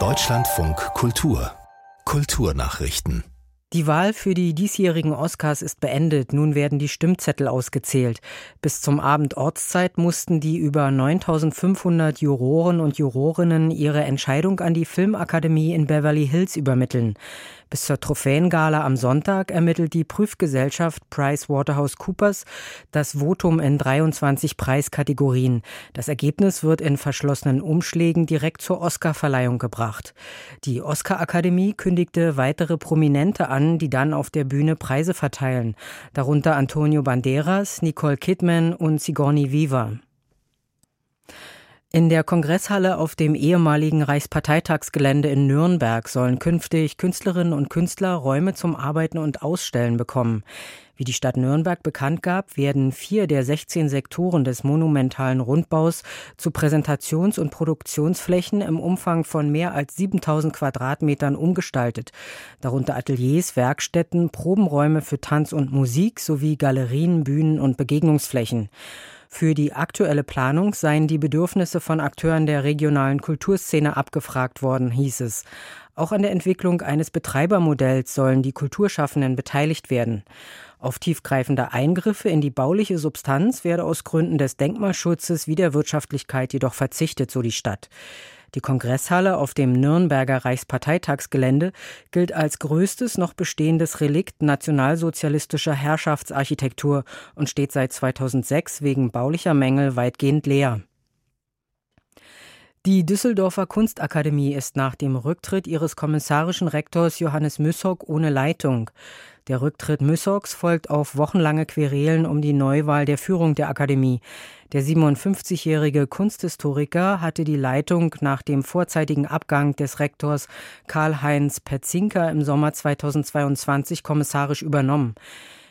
Deutschlandfunk Kultur Kulturnachrichten die Wahl für die diesjährigen Oscars ist beendet. Nun werden die Stimmzettel ausgezählt. Bis zum Abend Ortszeit mussten die über 9500 Juroren und Jurorinnen ihre Entscheidung an die Filmakademie in Beverly Hills übermitteln. Bis zur Trophäengala am Sonntag ermittelt die Prüfgesellschaft PricewaterhouseCoopers das Votum in 23 Preiskategorien. Das Ergebnis wird in verschlossenen Umschlägen direkt zur Oscarverleihung gebracht. Die Oscar-Akademie kündigte weitere Prominente an, die dann auf der Bühne Preise verteilen, darunter Antonio Banderas, Nicole Kidman und Sigourney Weaver. In der Kongresshalle auf dem ehemaligen Reichsparteitagsgelände in Nürnberg sollen künftig Künstlerinnen und Künstler Räume zum Arbeiten und Ausstellen bekommen. Wie die Stadt Nürnberg bekannt gab, werden vier der 16 Sektoren des monumentalen Rundbaus zu Präsentations- und Produktionsflächen im Umfang von mehr als 7000 Quadratmetern umgestaltet. Darunter Ateliers, Werkstätten, Probenräume für Tanz und Musik sowie Galerien, Bühnen und Begegnungsflächen. Für die aktuelle Planung seien die Bedürfnisse von Akteuren der regionalen Kulturszene abgefragt worden, hieß es. Auch an der Entwicklung eines Betreibermodells sollen die Kulturschaffenden beteiligt werden. Auf tiefgreifende Eingriffe in die bauliche Substanz werde aus Gründen des Denkmalschutzes wie der Wirtschaftlichkeit jedoch verzichtet, so die Stadt. Die Kongresshalle auf dem Nürnberger Reichsparteitagsgelände gilt als größtes noch bestehendes Relikt nationalsozialistischer Herrschaftsarchitektur und steht seit 2006 wegen baulicher Mängel weitgehend leer. Die Düsseldorfer Kunstakademie ist nach dem Rücktritt ihres kommissarischen Rektors Johannes Müssock ohne Leitung. Der Rücktritt Müssocks folgt auf wochenlange Querelen um die Neuwahl der Führung der Akademie. Der 57-jährige Kunsthistoriker hatte die Leitung nach dem vorzeitigen Abgang des Rektors Karl-Heinz Petzinka im Sommer 2022 kommissarisch übernommen.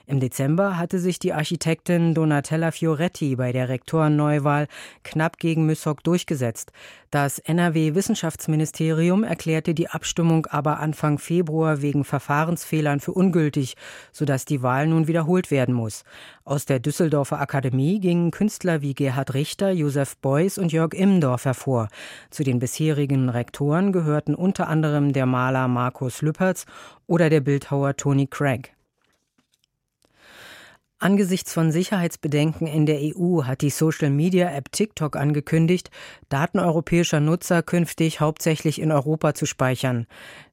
Im Dezember hatte sich die Architektin Donatella Fioretti bei der Rektorenneuwahl knapp gegen Myssock durchgesetzt. Das NRW-Wissenschaftsministerium erklärte die Abstimmung aber Anfang Februar wegen Verfahrensfehlern für ungültig, sodass die Wahl nun wiederholt werden muss. Aus der Düsseldorfer Akademie gingen Künstler wie Gerhard Richter, Josef Beuys und Jörg Immendorf hervor. Zu den bisherigen Rektoren gehörten unter anderem der Maler Markus Lüppertz oder der Bildhauer Tony Craig. Angesichts von Sicherheitsbedenken in der EU hat die Social-Media-App TikTok angekündigt, Daten europäischer Nutzer künftig hauptsächlich in Europa zu speichern.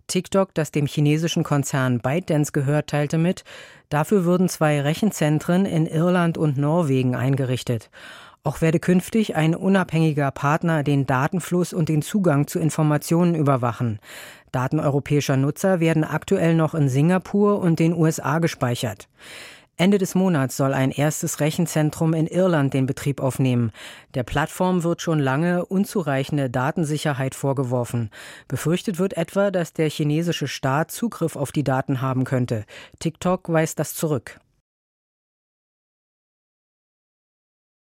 TikTok, das dem chinesischen Konzern ByteDance gehört, teilte mit, dafür würden zwei Rechenzentren in Irland und Norwegen eingerichtet. Auch werde künftig ein unabhängiger Partner den Datenfluss und den Zugang zu Informationen überwachen. Daten europäischer Nutzer werden aktuell noch in Singapur und den USA gespeichert. Ende des Monats soll ein erstes Rechenzentrum in Irland den Betrieb aufnehmen. Der Plattform wird schon lange unzureichende Datensicherheit vorgeworfen. Befürchtet wird etwa, dass der chinesische Staat Zugriff auf die Daten haben könnte. TikTok weist das zurück.